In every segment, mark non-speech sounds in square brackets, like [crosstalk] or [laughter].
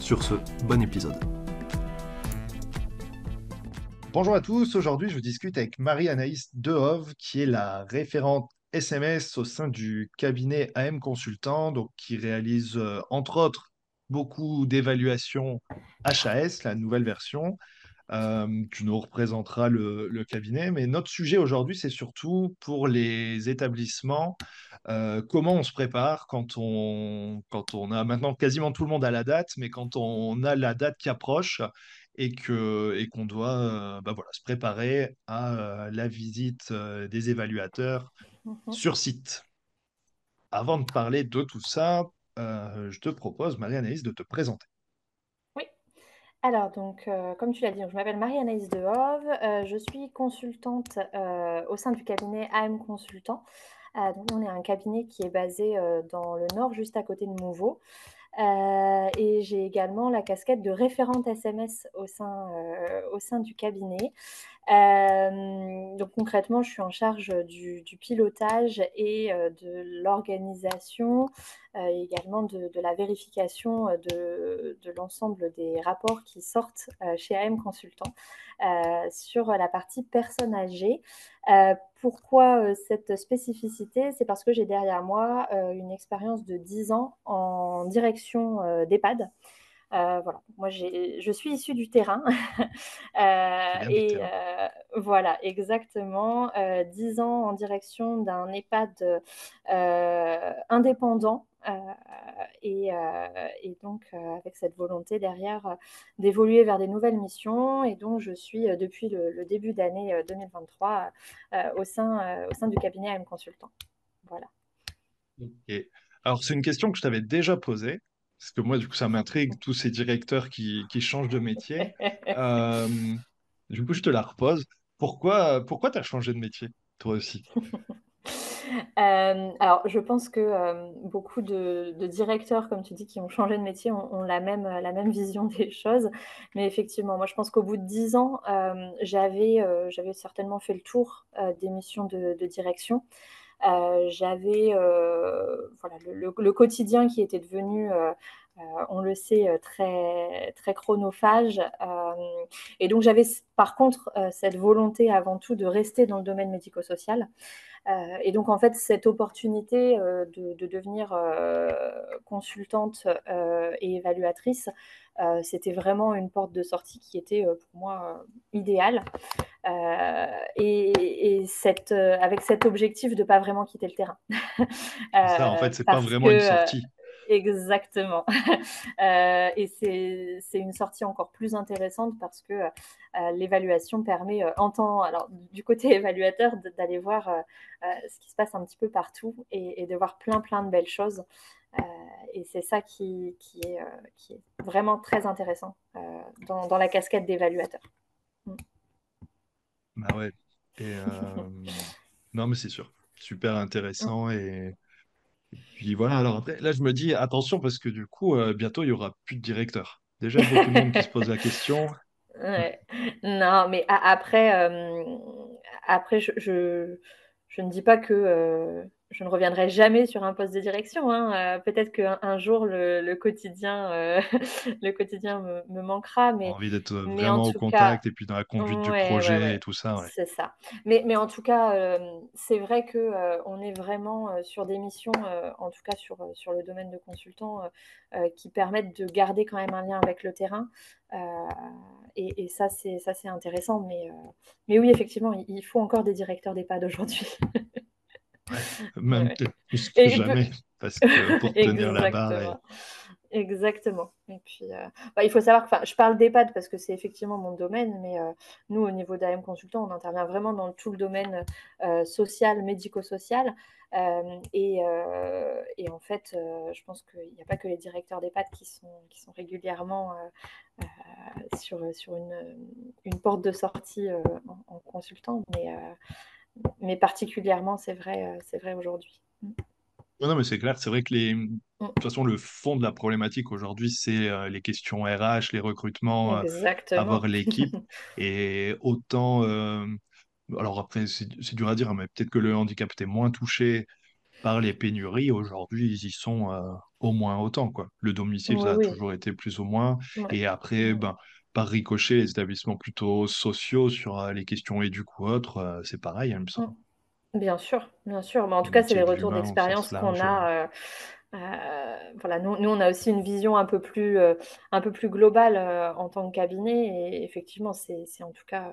Sur ce, bon épisode. Bonjour à tous, aujourd'hui je discute avec Marie-Anaïs Dehove qui est la référente SMS au sein du cabinet AM Consultant, qui réalise euh, entre autres beaucoup d'évaluations HAS, la nouvelle version, euh, tu nous représenteras le, cabinet. Mais notre sujet aujourd'hui, c'est surtout pour les établissements, euh, comment on se prépare quand on, quand on a maintenant quasiment tout le monde à la date, mais quand on a la date qui approche et que et qu'on doit euh, bah voilà, se préparer à la visite des évaluateurs mhm. sur site. Avant de parler de tout ça, je te propose, Marie-Anaïs, de te présenter. Alors, donc, euh, comme tu l'as dit, je m'appelle Marie-Anaïs Dehove, euh, je suis consultante euh, au sein du cabinet AM Consultant. donc, on est un cabinet qui est basé dans le nord, juste à côté de Mouveau. Et j'ai également la casquette de référente SMS au sein, au sein du cabinet. donc concrètement, je suis en charge du, pilotage et de l'organisation, également de, la vérification de, de l'ensemble des rapports qui sortent chez AM Consultant sur la partie personnes âgées. Pourquoi cette spécificité C'est parce que j'ai derrière moi une expérience de 10 ans en direction d'EHPAD. Euh, voilà, moi je suis issue du terrain. [laughs] euh, et euh, voilà, exactement. Euh, dix ans en direction d'un EHPAD indépendant. Et, et, donc avec cette volonté derrière d'évoluer vers des nouvelles missions. Et donc je suis depuis le, début d'année 2023 au, sein, au sein du cabinet AM Consultant. Voilà. Alors c'est une question que je t'avais déjà posée. Parce que moi, du coup, ça m'intrigue, tous ces directeurs qui, qui changent de métier. [laughs] Euh, du coup, je te la repose. Pourquoi, pourquoi tu as changé de métier, toi aussi? [laughs] euh, alors, je pense que euh, beaucoup de, directeurs, comme tu dis, qui ont changé de métier, ont, la, même, la même vision [laughs] des choses. Mais effectivement, moi, je pense qu'au bout de dix ans, j'avais j'avais certainement fait le tour des missions de, direction. Euh, j'avais euh, voilà, le, quotidien qui était devenu euh, on le sait, très, très chronophage. et donc j'avais par contre cette volonté avant tout de rester dans le domaine médico-social. et donc en fait cette opportunité de, de, devenir consultante et évaluatrice, c'était vraiment une porte de sortie qui était pour moi idéale. Euh, et, cette, euh, avec cet objectif de ne pas vraiment quitter le terrain. [laughs] ça, en fait, c'est pas vraiment une sortie. Exactement. [laughs] et c'est une sortie encore plus intéressante parce que l'évaluation permet, en temps, alors du côté [laughs] évaluateur, d'aller voir ce qui se passe un petit peu partout et, de voir plein, plein de belles choses. et c'est ça qui, qui, est, qui, est, vraiment très intéressant dans, dans, la casquette d'évaluateur. Mm. Bah ouais. Et, euh, [laughs] non, mais c'est sûr. Super intéressant. Et, puis voilà. Alors là, je me dis attention parce que du coup, euh, bientôt, il y aura plus de directeur. Déjà, beaucoup de monde qui se pose la question. [laughs] Non, mais après, euh, après je, ne dis pas que je ne reviendrai jamais sur un poste de direction. Hein. Euh, peut-être qu'un jour le, quotidien, euh, [laughs] le quotidien me, manquera, mais envie d'être vraiment au contact et puis dans la conduite du projet et tout ça. C'est ça. Mais, mais en tout cas, euh, c'est vrai que on est vraiment sur des missions, en tout cas sur, sur le domaine de consultant, qui permettent de garder quand même un lien avec le terrain. Et, et, ça, c'est ça, c'est intéressant. Mais, mais oui, effectivement, il, faut encore des directeurs d'EHPAD aujourd'hui. [laughs] même plus que jamais, parce que pour [laughs] tenir la barre. Exactement. Et puis, euh, bah, il faut savoir que je parle d'EHPAD parce que c'est effectivement mon domaine, mais euh, nous, au niveau d'AM Consultant, on intervient vraiment dans tout le domaine euh, social, médico-social. Et, et, en fait, je pense qu'il n'y a pas que les directeurs d'EHPAD qui sont, qui sont régulièrement sur, sur une, une, porte de sortie en, en, consultant, mais, mais particulièrement, c'est vrai, c'est vrai aujourd'hui. Non, mais c'est clair, c'est vrai que les... de Mm. toute façon, le fond de la problématique aujourd'hui, c'est euh, les questions RH, les recrutements, euh, avoir l'équipe. [laughs] Et autant, euh, alors après, c'est dur à dire, mais peut-être que le handicap était moins touché par les pénuries. Aujourd'hui, ils y sont euh, au moins autant, quoi. Le domicile, Oui, ça a oui. toujours été plus ou moins. Ouais. Et après, Mm. ben, par ricochet, les établissements plutôt sociaux sur euh, les questions éduques ou autres, euh, c'est pareil, il me Mm. semble. Bien sûr, bien sûr. Mais en tout cas, c'est les retours d'expérience qu'on a. euh, voilà, nous, nous, on a aussi une vision un peu plus, euh, un peu plus globale euh, en tant que cabinet. Et effectivement, c'est, en tout cas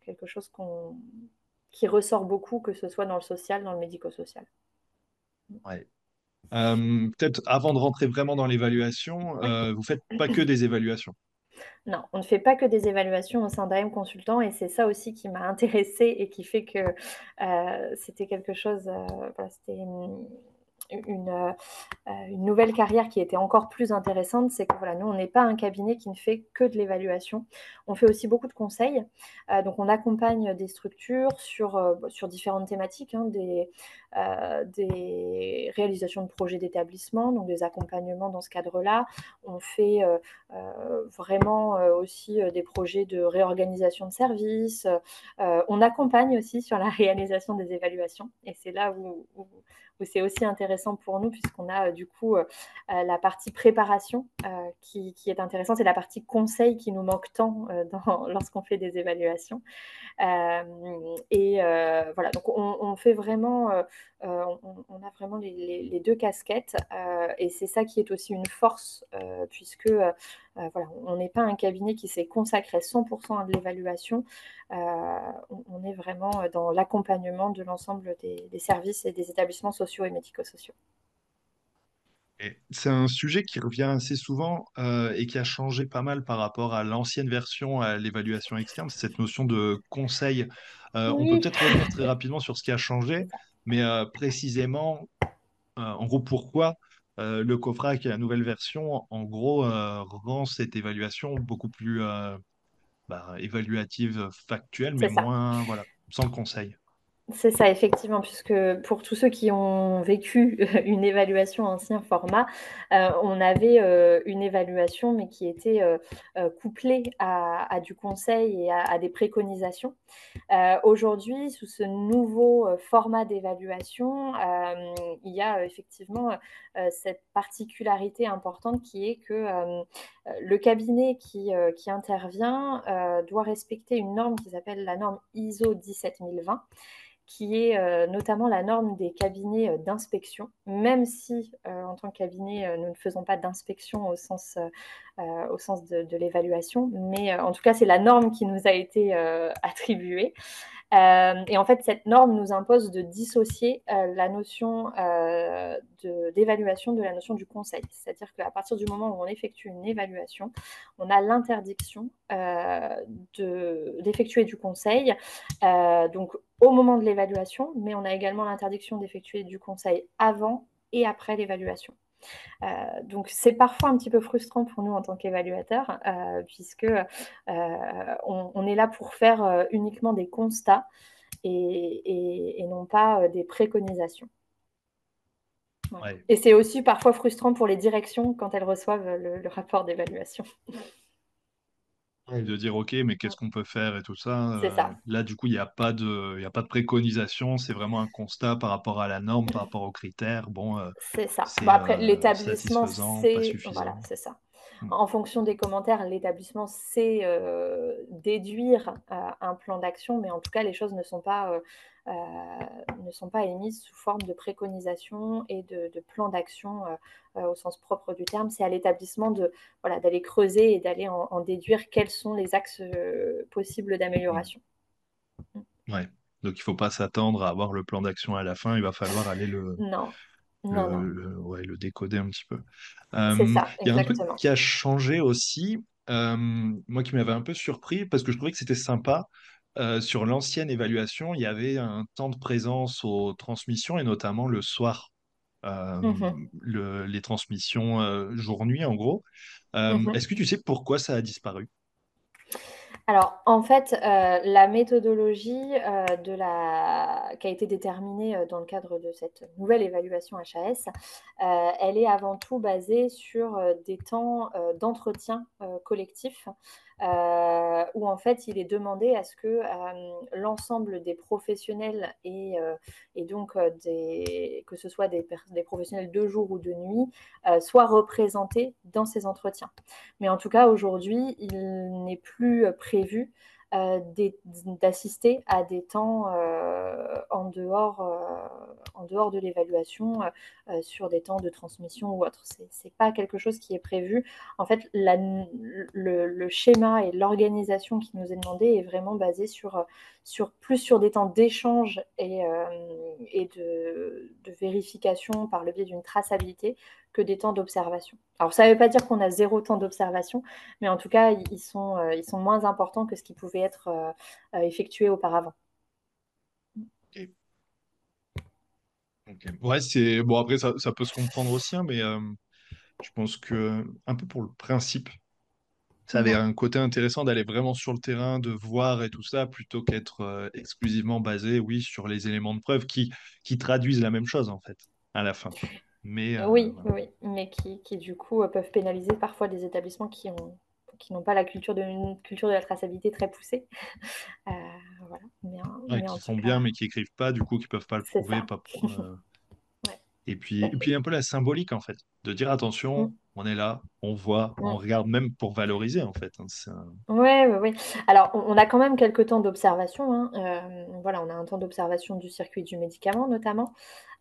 quelque chose qu'on, qui ressort beaucoup, que ce soit dans le social, dans le médico-social. Ouais. Peut-être avant de rentrer vraiment dans l'évaluation, vous faites pas que des évaluations. Non, on ne fait pas que des évaluations au sein d'AM Consultant et c'est ça aussi qui m'a [laughs] intéressée et qui fait que euh, c'était quelque chose, euh, c'était une, une, euh, une, nouvelle carrière qui était encore plus intéressante, c'est que voilà, nous, on n'est pas un cabinet qui ne fait que de l'évaluation. On fait aussi beaucoup de conseils. Euh, donc, on accompagne des structures sur, euh, sur différentes thématiques, hein, des, euh, des réalisations de projets d'établissement, donc des accompagnements dans ce cadre-là. On fait euh, vraiment aussi des projets de réorganisation de services. on accompagne aussi sur la [laughs] réalisation des évaluations et c'est là où c'est aussi intéressant pour nous puisqu'on a euh, du coup euh, la partie préparation euh, qui, est intéressante et la partie conseil qui nous manque tant [laughs] lorsqu'on fait des évaluations. et voilà, donc on, fait vraiment, on, a vraiment les, les deux casquettes et c'est ça qui est aussi une force puisque voilà, on n'est pas un cabinet qui s'est consacré 100% à de l'évaluation. Euh, on, est vraiment dans l'accompagnement de l'ensemble des, des, services et des établissements sociaux et médico-sociaux. C'est un sujet qui revient assez souvent euh, et qui a changé pas mal par rapport à l'ancienne version, à l'évaluation externe, c'est cette notion de conseil. Euh, on peut peut-être revenir très rapidement sur ce qui a changé, mais euh, précisément, en gros, pourquoi euh, le COFRA, qui est la nouvelle version, en gros, euh, rend cette évaluation beaucoup plus euh, bah, évaluative, factuelle, mais moins, voilà, sans le conseil. C'est ça, effectivement, puisque pour tous ceux qui ont vécu [laughs] une évaluation ancien format, euh, on avait euh, une évaluation, mais qui était euh, couplée à, du conseil et à des préconisations. Aujourd'hui, sous ce nouveau format d'évaluation, il y a effectivement cette particularité importante qui est que le cabinet qui, qui intervient doit respecter une norme qui s'appelle la norme ISO 17020 qui est euh, notamment la norme des cabinets euh, d'inspection, même si euh, en tant que cabinet, nous ne faisons pas d'inspection au sens, de l'évaluation, mais en tout cas, c'est la norme qui nous a été attribuée. Euh, et en fait, cette norme nous impose de dissocier euh, la notion euh, d'évaluation de, de, la notion du conseil. C'est-à-dire qu'à partir du moment où on effectue une évaluation, on a l'interdiction d'effectuer du conseil. donc, au moment de l'évaluation, mais on a également l'interdiction d'effectuer du conseil avant et après l'évaluation. Euh, donc c'est parfois un petit peu frustrant pour nous en tant qu'évaluateurs, euh, puisque euh, on, on, est là pour faire uniquement des constats et, et, et non pas des préconisations. Ouais. Et c'est aussi parfois frustrant pour les directions quand elles reçoivent le, le rapport d'évaluation. De dire ok mais qu'est-ce qu'on peut faire et tout ça c'est ça. là du coup il n'y a pas de il a pas de préconisation c'est vraiment un constat par rapport à la norme par rapport aux critères. Bon euh, c'est ça. bon, après euh, l'établissement c'est voilà c'est ça. Hmm. en fonction des commentaires l'établissement sait euh, déduire euh, un plan d'action mais en tout cas les choses ne sont pas euh, ne sont pas émises sous forme de préconisation et de, de plan d'action au sens propre du terme c'est à l'établissement de voilà d'aller creuser et d'aller en, en, déduire quels sont les axes possibles d'amélioration hmm. ouais donc il faut pas s'attendre à avoir le plan d'action à la fin il va falloir aller le non Non, non, le, le- ouais, le décoder un petit peu. Euh, Il y a un truc qui a changé aussi, euh, moi qui m'avait un peu surpris, parce que je trouvais que c'était sympa. Euh, sur l'ancienne évaluation, il y avait un temps de présence aux transmissions et notamment le soir, euh, le- les transmissions euh, jour-nuit en gros. Mhm. est-ce que tu sais pourquoi ça a disparu? Alors, en fait, euh, la méthodologie euh, de la... qui a été déterminée euh, dans le cadre de cette nouvelle évaluation HAS, elle est avant tout basée sur des temps d'entretien collectif, où en fait, il est demandé à ce que euh, l'ensemble des professionnels et, euh, donc euh, que ce soit des, professionnels de jour ou de nuit soient représentés dans ces entretiens. Mais en tout cas, aujourd'hui, il n'est plus prévu d'assister à des temps euh, en, dehors, euh, en dehors de l'évaluation, euh, sur des temps de transmission ou autre. Ce n'est pas quelque chose qui est prévu. En fait, la, le, le, schéma et l'organisation qui nous est demandé est vraiment basé sur, sur plus sur des temps d'échange et, euh, et de, de, vérification par le biais d'une traçabilité que des temps d'observation. Alors, ça ne veut pas dire qu'on a zéro temps d'observation, mais en tout cas, ils sont, euh, ils sont moins importants que ce qui pouvait être euh, effectué auparavant. Okay. Okay. Ouais, c'est bon. Après, ça, ça, peut se comprendre aussi, hein, mais euh, je pense que un peu pour le principe, ça avait Mhm. un côté intéressant d'aller vraiment sur le terrain, de voir et tout ça, plutôt qu'être euh, exclusivement basé, oui, sur les éléments de preuve qui, qui traduisent la même chose, en fait, à la fin. Mais euh, oui, voilà. oui, mais qui, qui, du coup peuvent pénaliser parfois des établissements qui ont qui n'ont pas la culture de une culture de la traçabilité très poussée. [laughs] Euh, voilà. Mais, Ouais, mais qui tout bien, mais qui écrivent pas, du coup, qui peuvent pas le prouver, pas [laughs] euh, ouais, Et puis, et puis un peu la symbolique, en fait, de dire attention, Mm. On est là, on voit, on regarde, même pour valoriser, en fait. Oui, oui, oui. Alors, on, a quand même quelques temps d'observation. hein. Euh, voilà, on a un temps d'observation du circuit du médicament, notamment.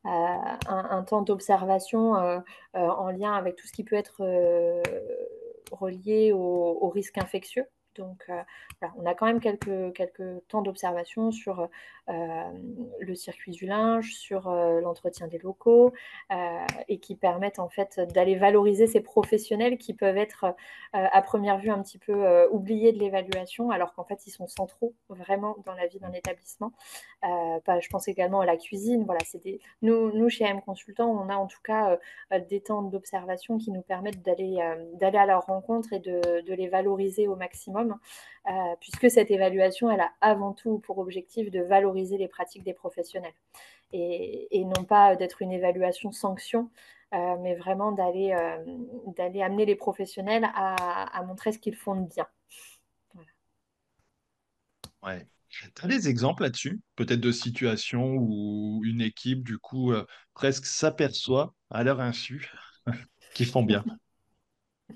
Euh, un, un temps d'observation euh, en lien avec tout ce qui peut être relié au, au risque infectieux. Donc, euh, voilà, on a quand même quelques, quelques temps d'observation sur euh, le circuit du linge, sur euh, l'entretien des locaux, et qui permettent en fait d'aller valoriser ces professionnels qui peuvent être à première vue un petit peu oubliés de l'évaluation, alors qu'en fait ils sont centraux vraiment dans la vie d'un établissement. Je pense également à la cuisine. Voilà, c'est nous, chez AM Consultant, on a en tout cas des temps d'observation qui nous permettent d'aller d'aller à leur rencontre et de, de les valoriser au maximum, euh, puisque cette évaluation, elle a avant tout pour objectif de valoriser les pratiques des professionnels et, non pas d'être une évaluation sanction. Euh, mais vraiment d'aller euh, d'aller amener les professionnels à, montrer ce qu'ils font de bien. Voilà. Ouais. Des exemples là-dessus, peut-être de situations où une équipe, du coup, presque s'aperçoit à leur insu [laughs] qu'ils font bien?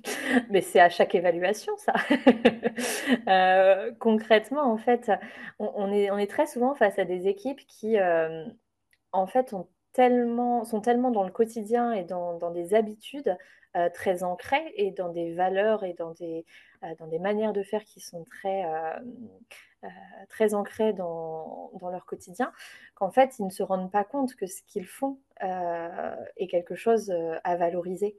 [laughs] Mais c'est à chaque évaluation, ça. [laughs] euh, concrètement, en fait, on, est, très souvent face à des équipes qui, euh, en fait, sont tellement dans le quotidien et dans, des habitudes euh, très ancrées et dans des valeurs et dans des, manières de faire qui sont très, ancrées dans, leur quotidien, qu'en fait, ils ne se rendent pas compte que ce qu'ils font est quelque chose à valoriser.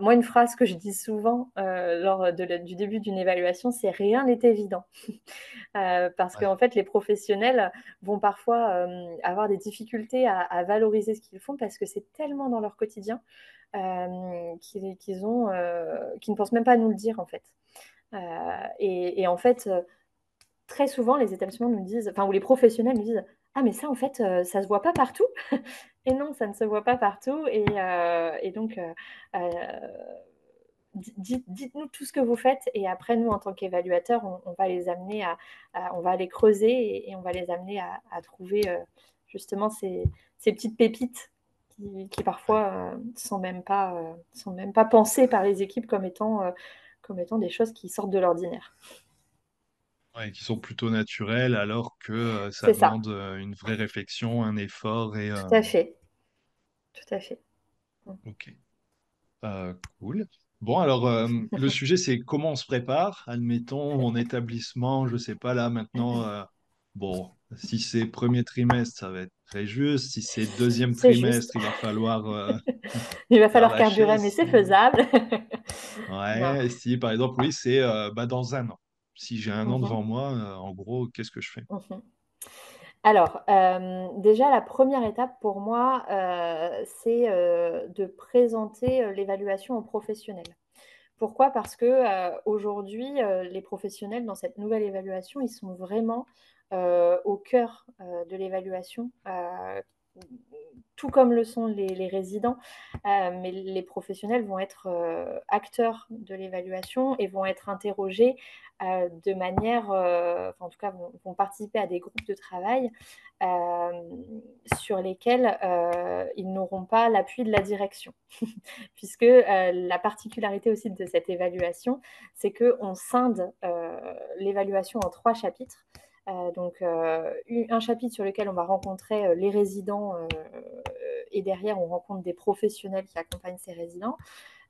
Moi, une phrase que je dis souvent euh, lors de la, du début d'une évaluation, c'est rien n'est évident. [laughs] euh, parce Ouais. qu'en fait, les professionnels vont parfois euh, avoir des difficultés à, à valoriser ce qu'ils font parce que c'est tellement dans leur quotidien euh, qu'ils qu ont, euh, qu'ils ne pensent même pas à nous le dire, en fait. Euh, et, et, en fait, très souvent, les établissements nous disent, enfin, ou les professionnels nous disent, ah, mais ça, en fait, euh, ça se voit pas partout. Et non, ça ne se voit pas partout. Et, euh, donc, euh, dites, dites-nous tout ce que vous faites et après nous en tant qu'évaluateurs on, va les amener à, on va les creuser et, on va les amener à, trouver euh, justement ces, petites pépites qui, parfois euh, sont même pas euh, sont même pas pensées par les équipes comme étant euh, comme étant des choses qui sortent de l'ordinaire. Ouais, qui sont plutôt naturels alors que euh, ça C'est ça. demande euh, une vraie réflexion, un effort et Tout euh, à fait. Tout à fait. ok. Euh, cool. Bon, alors, euh, le [laughs] sujet, c'est comment on se prépare. Admettons, mon établissement, je sais pas, là, maintenant, euh, Bon, si c'est premier trimestre, ça va être très juste. Si c'est deuxième C'est juste. trimestre, il va falloir euh, [laughs] Il va faire falloir carburer, mais c'est faisable. [laughs] Non. ouais, si par exemple, oui, c'est euh, bah, dans un an. Si j'ai un an Mhm, devant moi, euh, en gros, qu'est-ce que je fais? mhm. Alors, euh, déjà, la première étape pour moi, euh, c'est de présenter l'évaluation aux professionnels. Pourquoi? Parce que aujourd'hui, les professionnels dans cette nouvelle évaluation, ils sont vraiment au cœur de l'évaluation, tout comme le sont les, résidents, euh, mais les professionnels vont être euh, acteurs de l'évaluation et vont être interrogés euh, de manière, en tout cas, vont, vont, participer à des groupes de travail sur lesquels ils n'auront pas l'appui de la direction. [laughs] Puisque la particularité aussi de cette évaluation, c'est qu'on scinde l'évaluation en trois chapitres. Euh, donc, euh, un chapitre sur lequel on va rencontrer euh, les résidents et derrière, on rencontre des professionnels qui accompagnent ces résidents.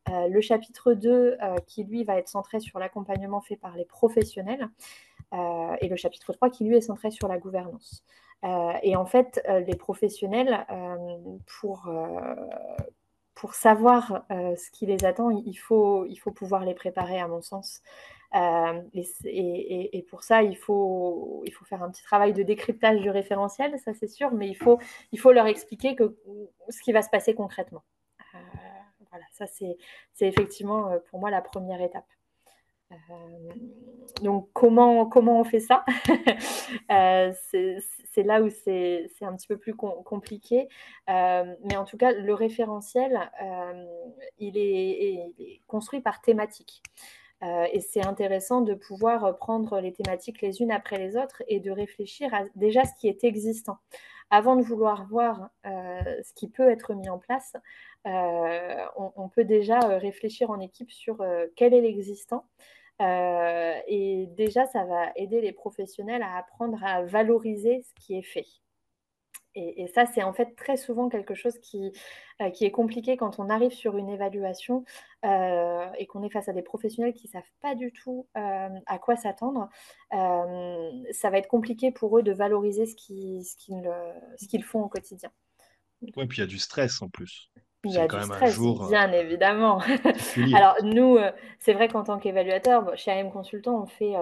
Le chapitre 2 euh, qui lui va être centré sur l'accompagnement fait par les professionnels et le chapitre 3 qui lui est centré sur la gouvernance. Et en fait, les professionnels, pour, pour savoir ce qui les attend, il faut, il faut pouvoir les préparer, à mon sens. Euh, et, pour ça, il faut, il faut faire un petit travail de décryptage du référentiel, ça c'est sûr, mais il faut, il faut leur expliquer que, ce qui va se passer concrètement. Euh, voilà, ça c'est effectivement pour moi la première étape. Euh, donc comment, comment on fait ça? [laughs] Euh, C'est là où c'est un petit peu plus com compliqué. Euh, mais en tout cas, le référentiel, euh, il, est, construit par thématique. Euh, et c'est intéressant de pouvoir prendre les thématiques les unes après les autres et de réfléchir à déjà ce qui est existant. Avant de vouloir voir euh, ce qui peut être mis en place, euh, on, on, peut déjà réfléchir en équipe sur quel est l'existant. et déjà, ça va aider les professionnels à apprendre à valoriser ce qui est fait. Et, et, ça, c'est en fait très souvent quelque chose qui, euh, qui, est compliqué quand on arrive sur une évaluation euh, et qu'on est face à des professionnels qui ne savent pas du tout euh, à quoi s'attendre. Ça va être compliqué pour eux de valoriser ce qu'ils qu qu font au quotidien. Oui, puis il y a du stress en plus. Il y a du stress, jour bien évidemment. [laughs] Alors nous, c'est vrai qu'en tant qu'évaluateur, chez AM Consultant, on fait,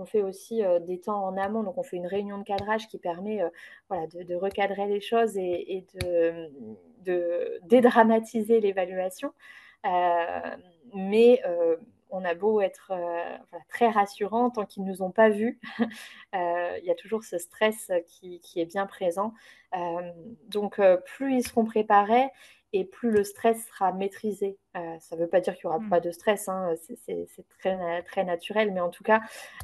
on fait aussi euh, des temps en amont. Donc on fait une réunion de cadrage qui permet voilà, de, recadrer les choses et, et de, dédramatiser l'évaluation. mais on a beau être très rassurant, tant qu'ils ne nous ont pas vus, [laughs] il y a toujours ce stress qui est bien présent. donc plus ils seront préparés, et plus le stress sera maîtrisé. Euh, ça ne veut pas dire qu'il n'y aura mmh. pas de stress, hein, c'est très, très naturel, mais en tout cas,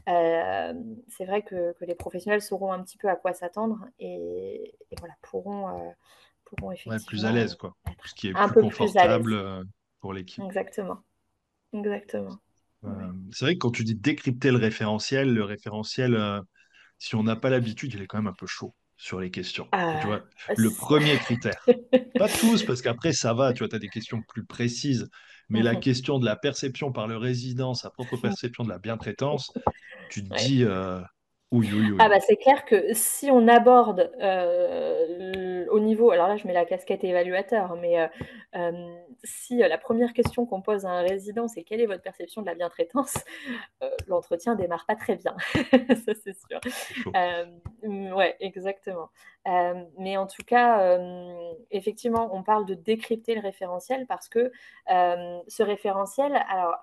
euh, c'est vrai que, que, les professionnels sauront un petit peu à quoi s'attendre et, et, voilà, pourront, euh, pourront effectivement. Ouais, plus à l'aise, quoi. Ce qui est un plus peu confortable plus pour l'équipe. Exactement. Exactement. Ouais. C'est vrai que quand tu dis décrypter le référentiel, le référentiel, si on n'a pas l'habitude, il est quand même un peu chaud sur les questions. Ah, tu vois, le premier critère. [laughs] Pas tous, parce qu'après, ça va, tu vois, tu as des questions plus précises. Mais la [laughs] question de la perception par le résident, sa propre perception de la bientraitance, tu te ouais. dis, euh, oui, oui, oui. Ah bah c'est clair que si on aborde euh, au niveau, alors là je mets la casquette évaluateur, mais euh, euh, si la première question qu'on pose à un résident c'est quelle est votre perception de la bientraitance, l'entretien démarre pas très bien, [laughs] ça c'est sûr. ouais, exactement. Mais en tout cas, effectivement, on parle de décrypter le référentiel parce que ce référentiel, alors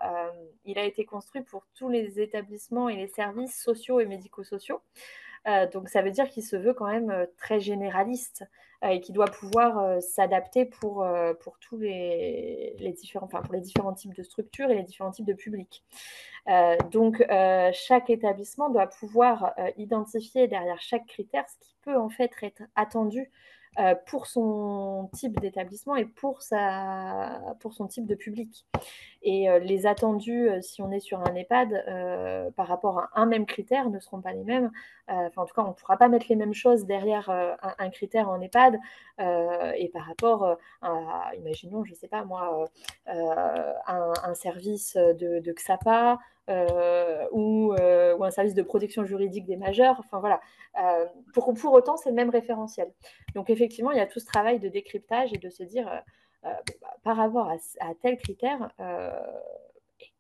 il a été construit pour tous les établissements et les services sociaux et médico-sociaux. Euh, donc ça veut dire qu'il se veut quand même euh, très généraliste euh, et qu'il doit pouvoir s'adapter pour, pour tous les, les, différents, enfin, pour les différents types de structures et les différents types de publics. donc chaque établissement doit pouvoir identifier derrière chaque critère ce qui peut en fait être attendu pour son type d'établissement et pour, sa, pour son type de public. Et les attendus, si on est sur un EHPAD, par rapport à un même critère, ne seront pas les mêmes. Enfin, en tout cas, on ne pourra pas mettre les mêmes choses derrière un, critère en EHPAD et par rapport à, imaginons, je ne sais pas moi, un, service de, de XAPA euh, ou, euh, ou, un service de protection juridique des majeurs. Enfin voilà, euh, pour, pour autant, c'est le même référentiel. Donc effectivement, il y a tout ce travail de décryptage et de se dire, bah, par rapport à, tel critère,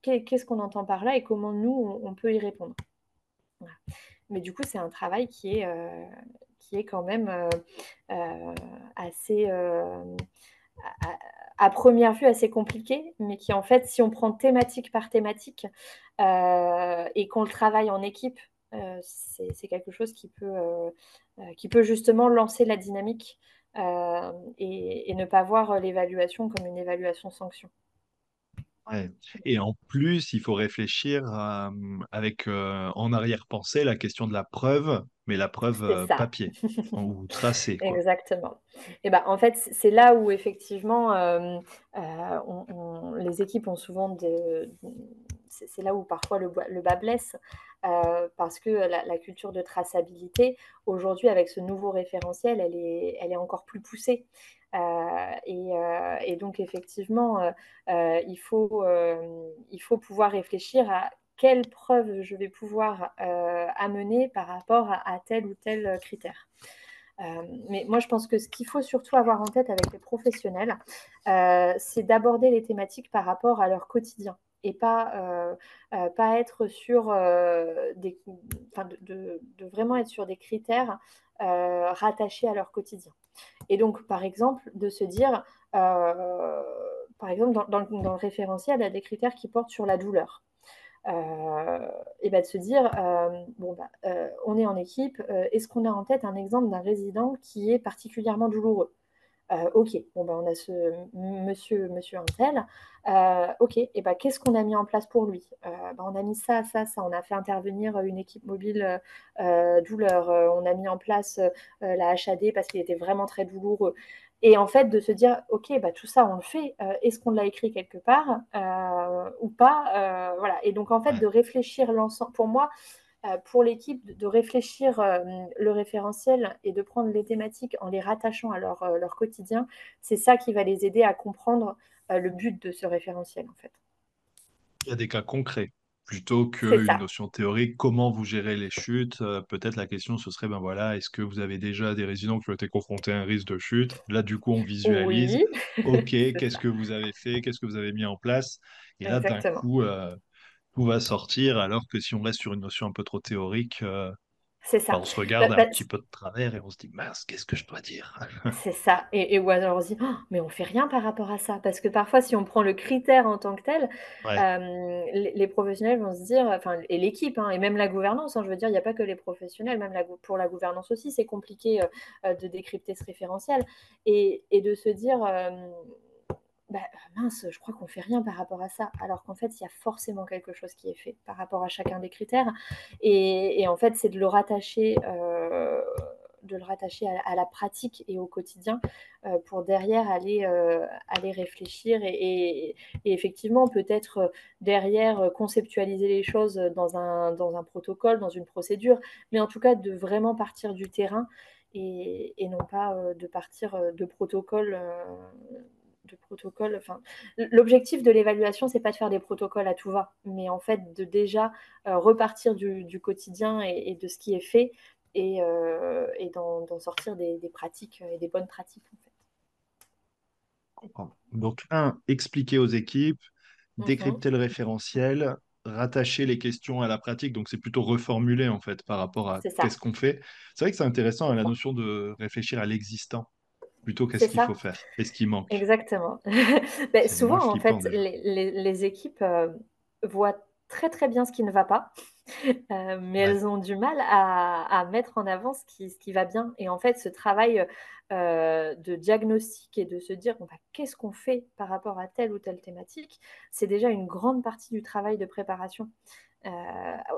qu'est-ce qu'on entend par là et comment nous, on, peut y répondre? Mais du coup, c'est un travail qui est, qui est quand même assez première vue assez compliqué, mais qui en fait, si on prend thématique par thématique euh, et qu'on le travaille en équipe, euh, c'est quelque chose euh, qui peut justement lancer la dynamique et, ne pas voir l'évaluation comme une évaluation sanction. Et en plus, il faut réfléchir avec en arrière-pensée la question de la preuve, mais la preuve papier [laughs] ou tracée. Exactement. Et ben, en fait, c'est là où effectivement les équipes ont souvent des. C'est là où parfois le, le bas blesse, parce que la, culture de traçabilité, aujourd'hui, avec ce nouveau référentiel, elle est, elle est encore plus poussée. Euh, euh, et, donc, effectivement, euh, il, faut, il faut pouvoir réfléchir à quelles preuves je vais pouvoir amener par rapport à, tel ou tel critère. mais moi, je pense que ce qu'il faut surtout avoir en tête avec les professionnels, c'est d'aborder les thématiques par rapport à leur quotidien et pas, pas être sur des, de, de, vraiment être sur des critères rattachés à leur quotidien. Et donc, par exemple, de se dire, euh, par exemple, dans, le, référentiel, il y a des critères qui portent sur la douleur. Euh, et bien de se dire, euh, bon, bah, on est en équipe, est-ce qu'on a en tête un exemple d'un résident qui est particulièrement douloureux? Euh, ok, bon ben, on a ce monsieur, monsieur Antel. Euh, ok, et ben, qu'est-ce qu'on a mis en place pour lui? Euh, ben, On a mis ça, ça, ça. On a fait intervenir une équipe mobile douleur. on a mis en place la HAD parce qu'il était vraiment très douloureux. Et en fait, de se dire, ok, bah, tout ça, on le fait. Est-ce qu'on l'a écrit quelque part? Ou pas? Voilà. Et donc, en fait, de réfléchir l'ensemble. Pour moi, pour l'équipe de réfléchir euh, le référentiel et de prendre les thématiques en les rattachant à leur, euh, leur quotidien, c'est ça qui va les aider à comprendre le but de ce référentiel en fait. Il y a des cas concrets. Plutôt qu'une notion théorique. Comment vous gérez les chutes Peut-être la question ce serait ben voilà, est-ce que vous avez déjà des résidents qui ont été confrontés à un risque de chute? Là du coup on visualise. Ok, [laughs] qu'est-ce que vous avez fait? Qu'est-ce que vous avez mis en place? Et là d'un coup tout va sortir, alors que si on reste sur une notion un peu trop théorique, euh, ça. Bah, on se regarde bah, un bah, petit peu de travers et on se dit, mince, qu'est-ce que je dois dire? [laughs] C'est ça. Et, ou alors on se dit, oh, mais on fait rien par rapport à ça. Parce que parfois, si on prend le critère en tant que tel, euh, les, professionnels vont se dire, enfin, et l'équipe, hein, et même la gouvernance, hein, je veux dire, il n'y a pas que les professionnels, même la, pour la gouvernance aussi, c'est compliqué euh, de décrypter ce référentiel. Et, et de se dire, bah, mince, je crois qu'on fait rien par rapport à ça, alors qu'en fait, il y a forcément quelque chose qui est fait par rapport à chacun des critères. Et, en fait, c'est de le rattacher, euh, de le rattacher à, la pratique et au quotidien euh, pour derrière aller, euh, aller réfléchir et, effectivement peut-être derrière conceptualiser les choses dans un, dans un protocole, dans une procédure, mais en tout cas de vraiment partir du terrain et, et non pas de partir de protocole de protocole. Enfin, l'objectif de l'évaluation, c'est pas de faire des protocoles à tout va, mais en fait de déjà euh, repartir du, quotidien et, de ce qui est fait et, euh, d'en sortir des, pratiques et des bonnes pratiques. Donc, un, expliquer aux équipes, mhm. décrypter le référentiel, rattacher les questions à la pratique. Donc, c'est plutôt reformuler en fait par rapport à qu'est-ce qu'on fait. C'est vrai que c'est intéressant hein, la notion de réfléchir à l'existant plutôt qu'est-ce qu'il faut faire Qu'est-ce qui manque Exactement. [laughs] Ben, souvent, en fait, les, équipes euh, voient très très bien ce qui ne va pas, [laughs] euh, mais elles ont du mal à, mettre en avant ce qui, ce qui, va bien. Et en fait, ce travail euh, de diagnostic et de se dire bah, qu'est-ce qu'on fait par rapport à telle ou telle thématique, c'est déjà une grande partie du travail de préparation.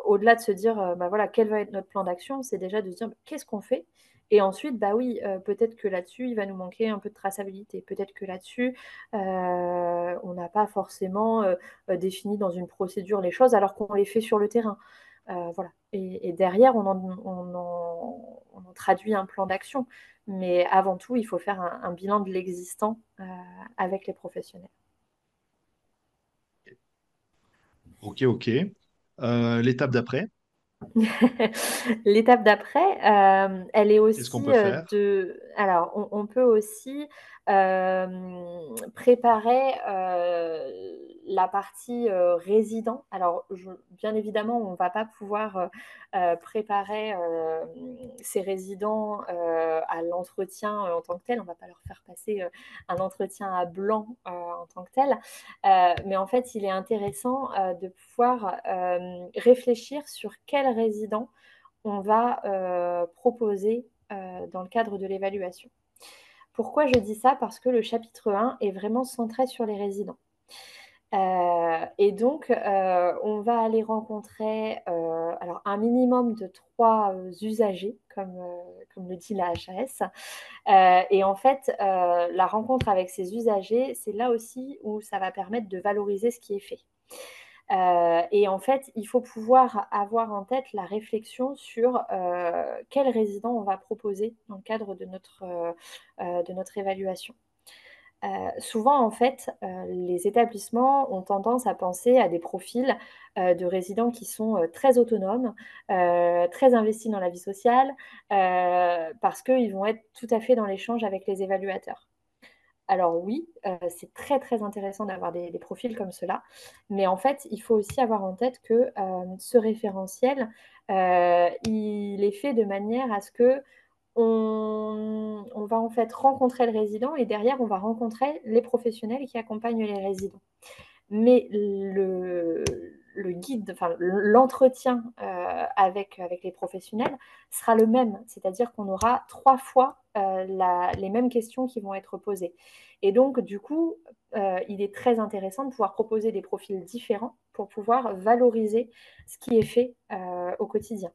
au-delà de se dire, bah, voilà, quel va être notre plan d'action, c'est déjà de se dire, bah, qu'est-ce qu'on fait et ensuite, bah oui, peut-être que là-dessus, il va nous manquer un peu de traçabilité. Peut-être que là-dessus, on n'a pas forcément défini dans une procédure les choses alors qu'on les fait sur le terrain. voilà. Et, derrière, on en, traduit un plan d'action. Mais avant tout, il faut faire un, bilan de l'existant avec les professionnels. Ok, ok. L'étape d'après? [laughs] L'étape d'après, euh, elle est aussi peut euh, de. Alors, on, peut aussi euh, préparer la partie résident. Alors, bien évidemment, on ne va pas pouvoir préparer ces résidents à l'entretien en tant que tel. On ne va pas leur faire passer un entretien à blanc en tant que tel. mais en fait, il est intéressant de pouvoir réfléchir sur quel résident on va proposer dans le cadre de l'évaluation. Pourquoi je dis ça? Parce que le chapitre 1 est vraiment centré sur les résidents. Euh, et donc, euh, on va aller rencontrer euh, un minimum de trois usagers, comme, comme le dit la HAS. et en fait, la rencontre avec ces usagers, c'est là aussi où ça va permettre de valoriser ce qui est fait. Et en fait, il faut pouvoir avoir en tête la réflexion sur quel résident on va proposer dans le cadre de notre, de notre évaluation. Euh, souvent, en fait, euh, les établissements ont tendance à penser à des profils euh, de résidents qui sont très autonomes, très investis dans la vie sociale, parce qu'ils vont être tout à fait dans l'échange avec les évaluateurs. Alors oui, c'est très très intéressant d'avoir des, profils comme cela, mais en fait, il faut aussi avoir en tête que ce référentiel, il est fait de manière à ce que on, va en fait rencontrer le résident et derrière, on va rencontrer les professionnels qui accompagnent les résidents. Mais le, guide, enfin l'entretien euh, avec les professionnels sera le même, c'est-à-dire qu'on aura trois fois euh, les mêmes questions qui vont être posées. Et donc, du coup, euh, il est très intéressant de pouvoir proposer des profils différents pour pouvoir valoriser ce qui est fait euh, au quotidien.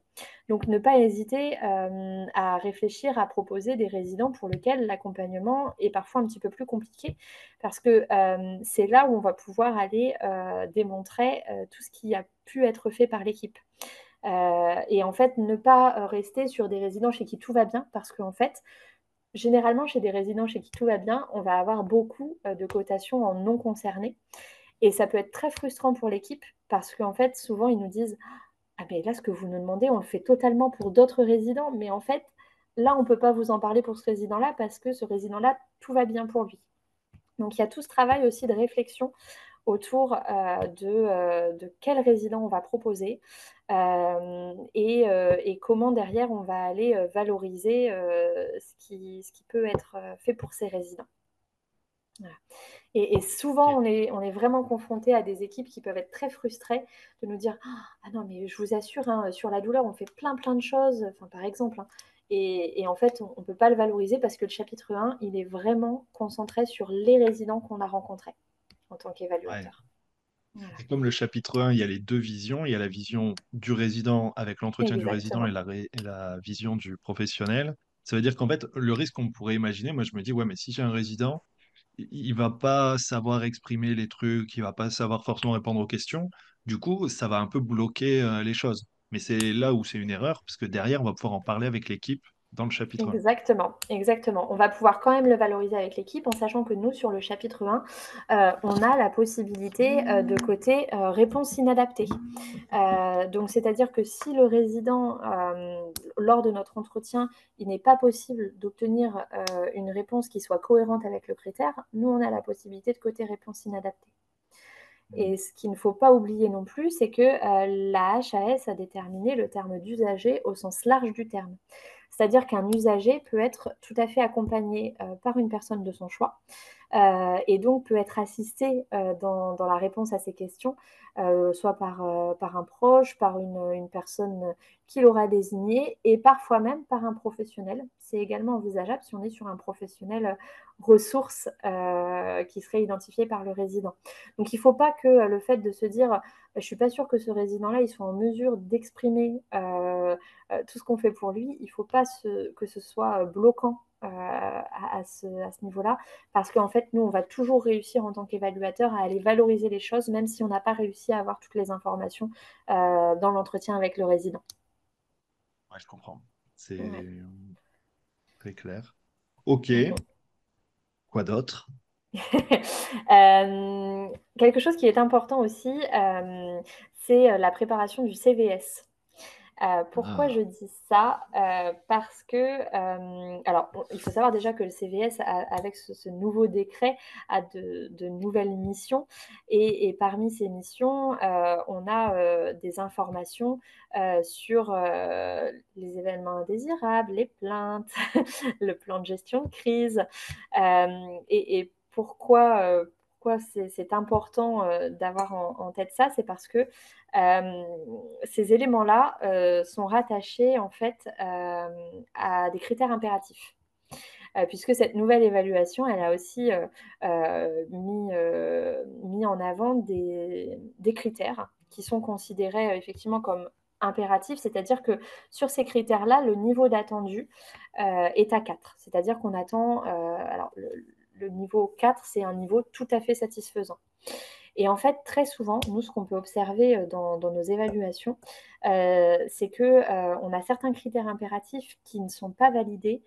Donc, ne pas hésiter à réfléchir à proposer des résidents pour lesquels l'accompagnement est parfois un petit peu plus compliqué, parce que c'est là où on va pouvoir aller démontrer tout ce qui a pu être fait par l'équipe. et en fait, ne pas rester sur des résidents chez qui tout va bien, parce qu'en fait, généralement, chez des résidents chez qui tout va bien, on va avoir beaucoup euh, de cotations en non concernés. Et ça peut être très frustrant pour l'équipe parce qu'en fait, souvent, ils nous disent Ah, mais là, ce que vous nous demandez, on le fait totalement pour d'autres résidents. Mais en fait, là, on ne peut pas vous en parler pour ce résident-là parce que ce résident-là, tout va bien pour lui. Donc, il y a tout ce travail aussi de réflexion autour euh, euh, de, quel résident on va proposer euh, et, comment derrière on va aller valoriser ce, qui, ce qui peut être fait pour ces résidents. Et, souvent, on est, on est vraiment confronté à des équipes qui peuvent être très frustrées de nous dire Ah non, mais je vous assure, hein, sur la douleur, on fait plein, plein de choses, enfin, par exemple. Hein. et, en fait, on ne peut pas le valoriser parce que le chapitre 1, il est vraiment concentré sur les résidents qu'on a rencontrés en tant qu'évaluateur. Comme le chapitre 1, il y a les deux visions. Il y a la vision du résident avec l'entretien du résident et la, la, vision du professionnel. Ça veut dire qu'en fait, le risque qu'on pourrait imaginer, moi je me dis, ouais, mais si j'ai un résident, il va pas savoir exprimer les trucs, il va pas savoir forcément répondre aux questions. Du coup, ça va un peu bloquer euh, les choses. Mais c'est là où c'est une erreur, parce que derrière, on va pouvoir en parler avec l'équipe dans le chapitre Exactement, exactement. On va pouvoir quand même le valoriser avec l'équipe en sachant que nous, sur le chapitre 1, euh, on a la possibilité euh, de côté euh, réponse inadaptée. donc, c'est-à-dire que si le résident, lors de notre entretien, il n'est pas possible d'obtenir une réponse qui soit cohérente avec le critère, nous, on a la possibilité de côté réponse inadaptée. Et ce qu'il ne faut pas oublier non plus, c'est que la HAS a déterminé le terme d'usager au sens large du terme. C'est-à-dire qu'un usager peut être tout à fait accompagné euh, par une personne de son choix, euh, et donc peut être assisté euh, dans, la réponse à ces questions, euh, soit par, un proche, par une, personne qui l'aura désigné, et parfois même par un professionnel. C'est également envisageable si on est sur un professionnel ressource qui serait identifié par le résident. Donc il ne faut pas que le fait de se dire je ne suis pas sûre que ce résident-là soit en mesure d'exprimer tout ce qu'on fait pour lui, il ne faut pas que ce soit bloquant euh, à, à, ce, à ce niveau-là, parce qu'en fait, nous, on va toujours réussir en tant qu'évaluateur à aller valoriser les choses, même si on n'a pas réussi à avoir toutes les informations euh, dans l'entretien avec le résident. Ouais, je comprends. C'est ouais. très clair. Ok. Quoi d'autre? [laughs] Euh, Quelque chose qui est important aussi, c'est la préparation du CVS. Euh, pourquoi ah. je dis ça? Euh, Parce que, euh, alors, il faut savoir déjà que le CVS, a, avec ce, ce, nouveau décret, a de, de nouvelles missions. Et, et, parmi ces missions, on a des informations sur les événements indésirables, les plaintes, [laughs] le plan de gestion de crise. et, et pourquoi pourquoi c'est important euh, d'avoir en, tête ça, c'est parce que euh, ces éléments-là euh, sont rattachés en fait à des critères impératifs. Puisque cette nouvelle évaluation, elle a aussi mis, mis, en avant des, des, critères qui sont considérés effectivement comme impératifs, c'est-à-dire que sur ces critères-là, le niveau d'attendu est à 4, c'est-à-dire qu'on attend, alors le, le niveau 4, c'est un niveau tout à fait satisfaisant. Et en fait, très souvent, nous, ce qu'on peut observer euh, dans, nos évaluations, euh, c'est qu'on euh, a certains critères impératifs qui ne sont pas validés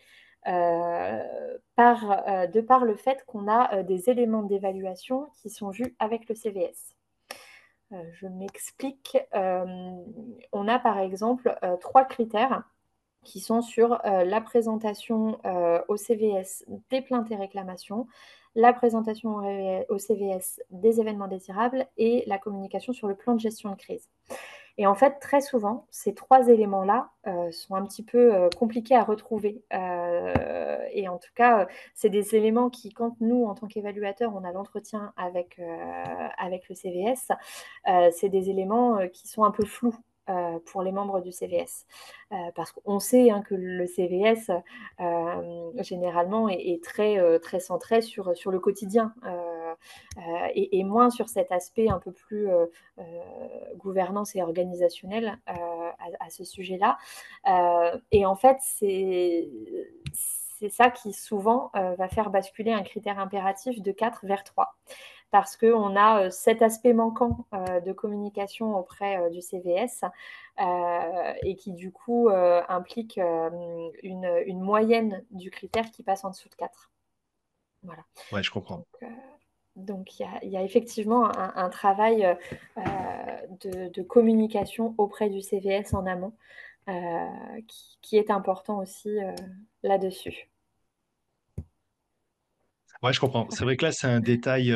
par, de par le fait qu'on a des éléments d'évaluation qui sont vus avec le CVS. je m'explique. on a par exemple trois critères qui sont sur euh, la présentation euh, au CVS des plaintes et réclamations, la présentation au CVS des événements désirables et la communication sur le plan de gestion de crise. Et en fait, très souvent, ces trois éléments-là euh, sont un petit peu euh, compliqués à retrouver. Euh, et en tout cas, c'est des éléments qui, quand nous, en tant qu'évaluateurs, on a l'entretien avec, avec le CVS, c'est des éléments qui sont un peu flous euh, pour les membres du CVS. Euh, parce qu'on sait hein, que le CVS, euh, généralement, est, très, très centré sur, sur le quotidien et, moins sur cet aspect un peu plus gouvernance et organisationnel à, ce sujet-là. et en fait, c'est ça qui souvent va faire basculer un critère impératif de 4 vers 3 parce qu'on a euh, cet aspect manquant euh, de communication auprès euh, du CVS et qui du coup implique une, une, moyenne du critère qui passe en dessous de 4. Voilà. Ouais, je comprends. Donc, il y, y, a effectivement un, un travail de, de, communication auprès du CVS en amont qui, qui, est important aussi là-dessus. Ouais, je comprends. C'est vrai que là, c'est un détail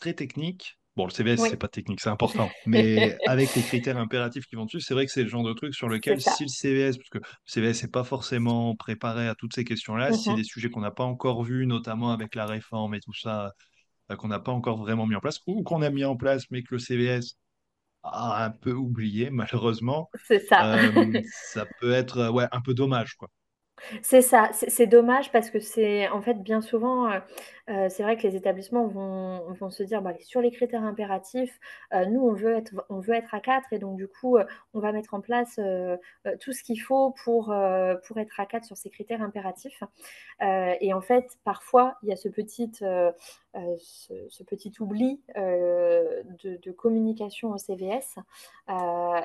très technique. Bon, le CVS, oui. c'est pas technique, c'est important. Mais [laughs] avec les critères impératifs qui vont dessus, c'est vrai que c'est le genre de truc sur lequel, si le CVS, parce que le CVS n'est pas forcément préparé à toutes ces questions-là, mm -hmm. si des sujets qu'on n'a pas encore vus, notamment avec la réforme et tout ça, euh, qu'on n'a pas encore vraiment mis en place, ou qu'on a mis en place, mais que le CVS a un peu oublié, malheureusement, c'est ça. Euh, [laughs] ça peut être ouais, un peu dommage, quoi. C'est ça, c'est dommage parce que c'est en fait bien souvent, euh, euh, c'est vrai que les établissements vont, se dire bah, sur les critères impératifs, euh, nous on veut, être, à 4 et donc du coup on va mettre en place tout ce qu'il faut pour, être à 4 sur ces critères impératifs. et en fait, parfois il y a ce petit, ce, ce, petit oubli de, de, communication au CVS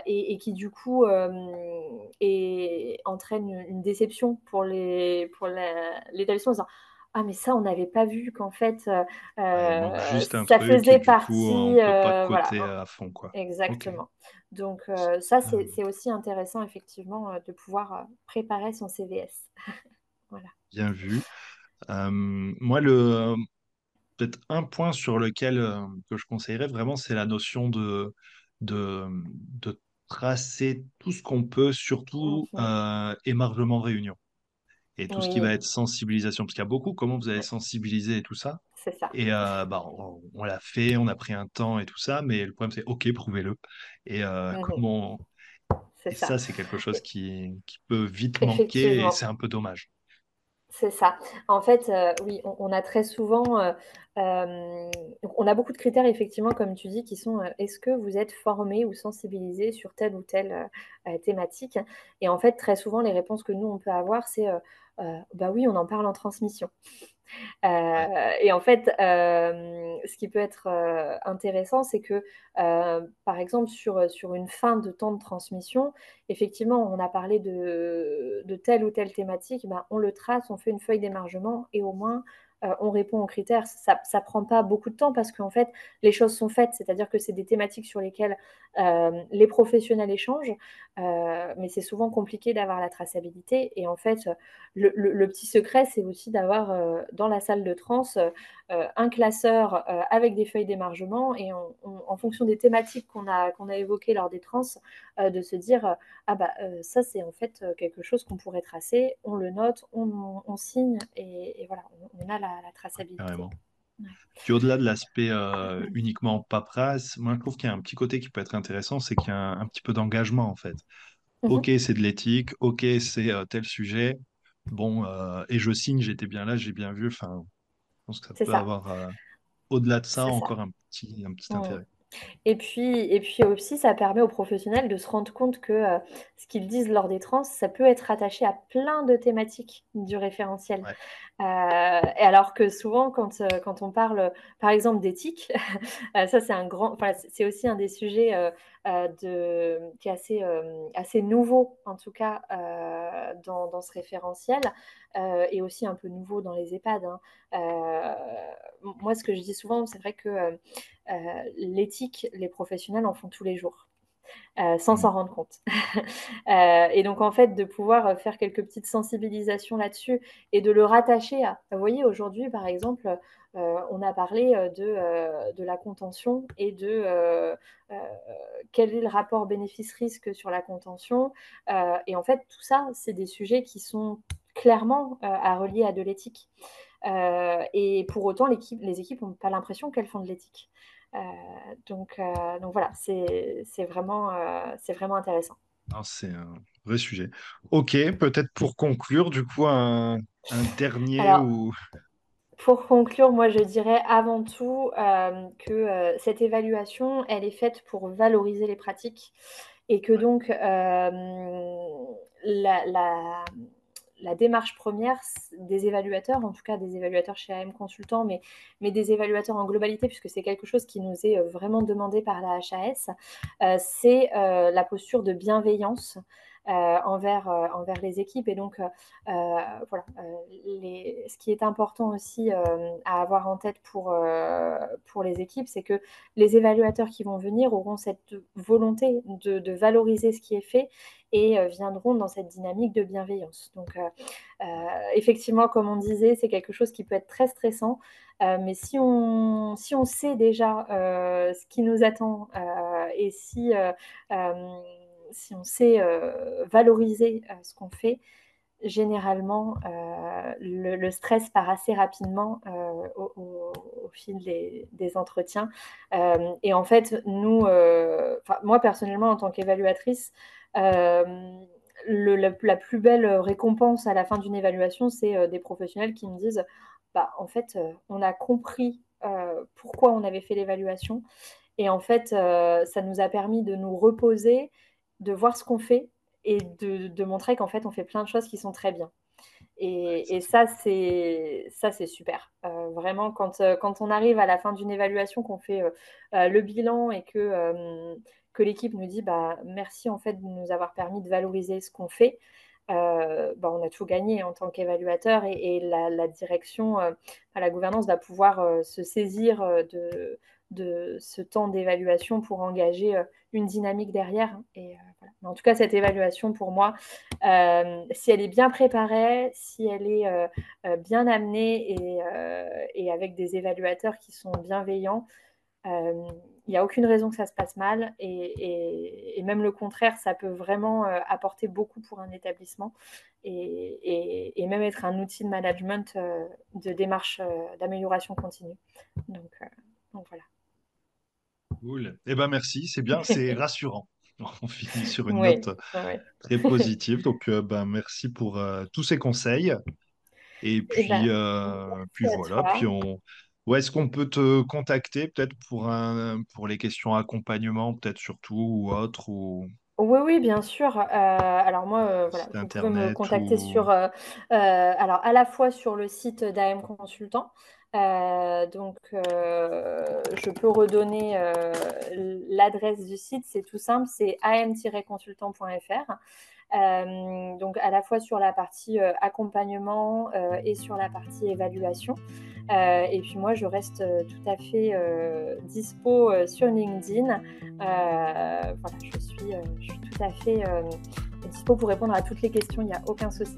et, et, qui du coup et, entraîne une déception pour les pour l'établissement en disant ah mais ça on n'avait pas vu qu'en fait euh, ça faisait partie coup, euh, voilà. à fond quoi. Exactement. Okay. Donc euh, ça c'est euh... aussi intéressant effectivement de pouvoir préparer son CVS. [laughs] voilà. Bien vu. moi le peut-être un point sur lequel que je conseillerais vraiment c'est la notion de de, de tracer tout ce qu'on peut, surtout mmh. émargement réunion et tout ce qui va être sensibilisation, parce qu'il y a beaucoup, comment vous allez sensibiliser et tout ça. C'est ça. Et euh, bah, on, l'a fait, on a pris un temps et tout ça, mais le problème c'est OK, prouvez-le. Et euh, comment et ça. ça, c'est quelque chose qui, qui peut vite manquer et c'est un peu dommage. C'est ça. En fait, euh, oui, on, a très souvent, euh, euh, on a beaucoup de critères, effectivement, comme tu dis, qui sont est-ce que vous êtes formé ou sensibilisé sur telle ou telle thématique? Et en fait, très souvent, les réponses que nous, on peut avoir, c'est bah oui, on en parle en transmission. Euh, et en fait, euh, ce qui peut être euh, intéressant, c'est que, par exemple, sur, une fin de temps de transmission, effectivement, on a parlé de, de telle ou telle thématique, ben, on le trace, on fait une feuille d'émargement et au moins, euh, on répond aux critères. Ça ne prend pas beaucoup de temps parce qu'en fait, les choses sont faites, c'est-à-dire que c'est des thématiques sur lesquelles euh, les professionnels échangent, euh, mais c'est souvent compliqué d'avoir la traçabilité. Et en fait, le, petit secret, c'est aussi d'avoir dans la salle de trans un classeur avec des feuilles d'émargement et en fonction des thématiques qu'on a, a évoquées lors des trans, de se dire ah bah ça c'est en fait quelque chose qu'on pourrait tracer, on le note, on, signe et, voilà, on, a la traçabilité. Carrément. Ouais. Puis au-delà de l'aspect euh, uniquement paperasse, moi je trouve qu'il y a un petit côté qui peut être intéressant, c'est qu'il y a un, un, petit peu d'engagement en fait. Mm -hmm. Ok, c'est de l'éthique, ok, c'est euh, tel sujet, bon, euh, et je signe, j'étais bien là, j'ai bien vu, enfin, je pense que ça peut ça. avoir, au-delà de ça, encore ça. un petit, un petit intérêt. Et puis, et puis aussi, ça permet aux professionnels de se rendre compte que euh, ce qu'ils disent lors des trans, ça peut être attaché à plein de thématiques du référentiel. Ouais. Euh, et alors que souvent, quand, euh, quand on parle, par exemple, d'éthique, [laughs] ça c'est un grand, enfin, c'est aussi un des sujets de, qui est assez, assez nouveau, en tout cas, dans, dans, ce référentiel, et aussi un peu nouveau dans les EHPAD. Hein. moi, ce que je dis souvent, c'est vrai que l'éthique, les professionnels en font tous les jours. Euh, sans mmh. s'en rendre compte. [laughs] euh, et donc, en fait, de pouvoir faire quelques petites sensibilisations là-dessus et de le rattacher à. Vous voyez, aujourd'hui, par exemple, euh, on a parlé de, euh, de, la contention et de euh, quel est le rapport bénéfice-risque sur la contention. et en fait, tout ça, c'est des sujets qui sont clairement à relier à de l'éthique. et pour autant, les équipes n'ont pas l'impression qu'elles font de l'éthique. Euh, donc, euh, donc voilà, c'est vraiment, euh, vraiment intéressant. C'est un vrai sujet. Ok, peut-être pour conclure, du coup, un, un dernier Alors, ou... Pour conclure, moi je dirais avant tout euh, que euh, cette évaluation, elle est faite pour valoriser les pratiques et que donc euh, la, la, la démarche première des évaluateurs, en tout cas des évaluateurs chez AM Consultant, mais, mais des évaluateurs en globalité, puisque c'est quelque chose qui nous est vraiment demandé par la HAS, c'est la posture de bienveillance. Euh, envers, euh, envers les équipes. Et donc, euh, voilà, ce qui est important aussi à avoir en tête pour, les équipes, c'est que les évaluateurs qui vont venir auront cette volonté de, valoriser ce qui est fait et viendront dans cette dynamique de bienveillance. Donc, effectivement, comme on disait, c'est quelque chose qui peut être très stressant. Mais si on, si on sait déjà ce qui nous attend et si, si on sait valoriser ce qu'on fait, généralement, le, le, stress part assez rapidement au, fil des, entretiens. et en fait, nous, moi personnellement, en tant qu'évaluatrice, la, plus belle récompense à la fin d'une évaluation, c'est des professionnels qui me disent bah, en fait, euh, on a compris euh, pourquoi on avait fait l'évaluation. Et en fait, euh, ça nous a permis de nous reposer, de voir ce qu'on fait et de, de montrer qu'en fait, on fait plein de choses qui sont très bien. Et, et ça, c'est ça, c'est super. Euh, vraiment, quand, quand on arrive à la fin d'une évaluation, qu'on fait euh, le bilan et que, euh, que l'équipe nous dit bah, merci en fait de nous avoir permis de valoriser ce qu'on fait, euh, bah, on a tout gagné en tant qu'évaluateur et, et la, la, direction, euh, la gouvernance va pouvoir euh, se saisir de, de, ce temps d'évaluation pour engager une dynamique derrière. Et, voilà. En tout cas, cette évaluation, pour moi, si elle est bien préparée, si elle est bien amenée et, avec des évaluateurs qui sont bienveillants, il n'y a aucune raison que ça se passe mal et, même le contraire, ça peut vraiment euh, apporter beaucoup pour un établissement et, même être un outil de management euh, de démarche euh, d'amélioration continue. Donc, voilà. Cool. Eh ben merci, c'est bien, [laughs] c'est rassurant. [laughs] On finit sur une note très positive. Donc, ben, merci pour tous ces conseils. Et eh puis, ben, puis voilà. Puis on, où est-ce qu'on peut te contacter peut-être pour, un, pour les questions accompagnement, peut-être surtout ou autre ou... Oui, oui, bien sûr. Euh, alors moi, euh, voilà, vous pouvez me contacter sur, euh, alors à la fois sur le site d'AM Consultant. Donc, je peux redonner l'adresse du site. C'est tout simple, c'est am-consultant.fr. Euh, donc à la fois sur la partie euh, accompagnement euh, et sur la partie évaluation. et puis moi, je reste tout à fait dispo sur LinkedIn. voilà, je suis tout à fait dispo pour répondre à toutes les questions, il n'y a aucun souci.